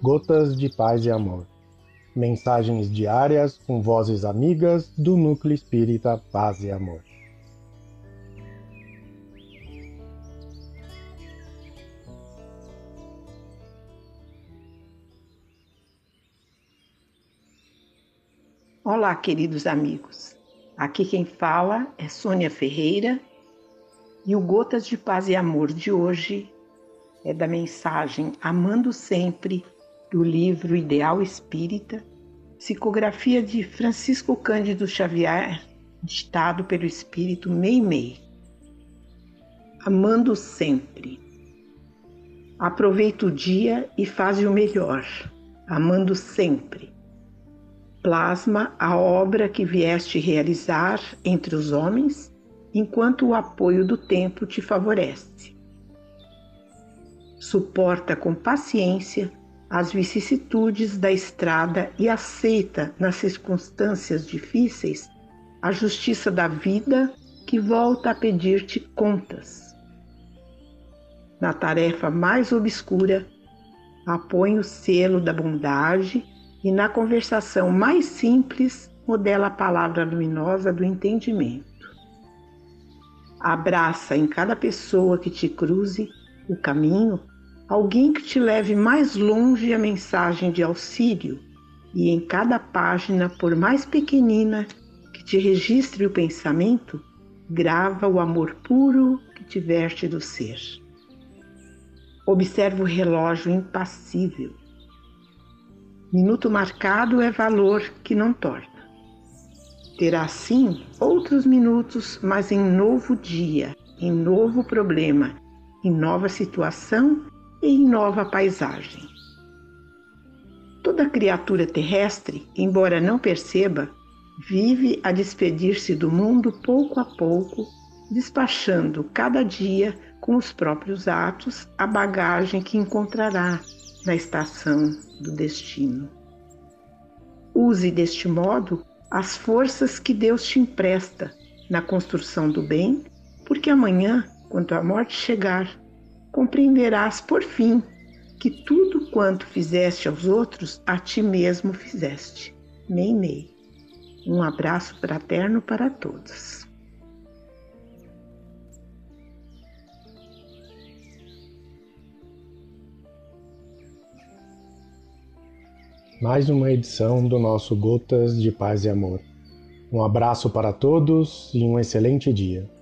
Gotas de Paz e Amor. Mensagens diárias com vozes amigas do Núcleo Espírita Paz e Amor. Olá, queridos amigos. Aqui quem fala é Sônia Ferreira e o Gotas de Paz e Amor de hoje é da mensagem Amando Sempre, do livro Ideal Espírita, psicografia de Francisco Cândido Xavier, ditado pelo Espírito Meimei. Amando Sempre. Aproveita o dia e faz o melhor, amando sempre. Plasma a obra que vieste realizar entre os homens, enquanto o apoio do tempo te favorece suporta com paciência as vicissitudes da estrada e aceita, nas circunstâncias difíceis, a justiça da vida que volta a pedir-te contas. Na tarefa mais obscura, apõe o selo da bondade e na conversação mais simples, modela a palavra luminosa do entendimento. Abraça em cada pessoa que te cruze o caminho alguém que te leve mais longe a mensagem de auxílio, e em cada página, por mais pequenina que te registre o pensamento, grava o amor puro que te verte do ser. Observa o relógio impassível. Minuto marcado é valor que não torna. Terá sim outros minutos, mas em novo dia, em novo problema, em nova situação em nova paisagem. Toda criatura terrestre, embora não perceba, vive a despedir-se do mundo pouco a pouco, despachando cada dia com os próprios atos a bagagem que encontrará na estação do destino. Use deste modo as forças que Deus te empresta na construção do bem, porque amanhã, quando a morte chegar, compreenderás por fim que tudo quanto fizeste aos outros, a ti mesmo fizeste. Meimei. Um abraço fraterno para todos. Mais uma edição do nosso Gotas de Paz e Amor. Um abraço para todos e um excelente dia.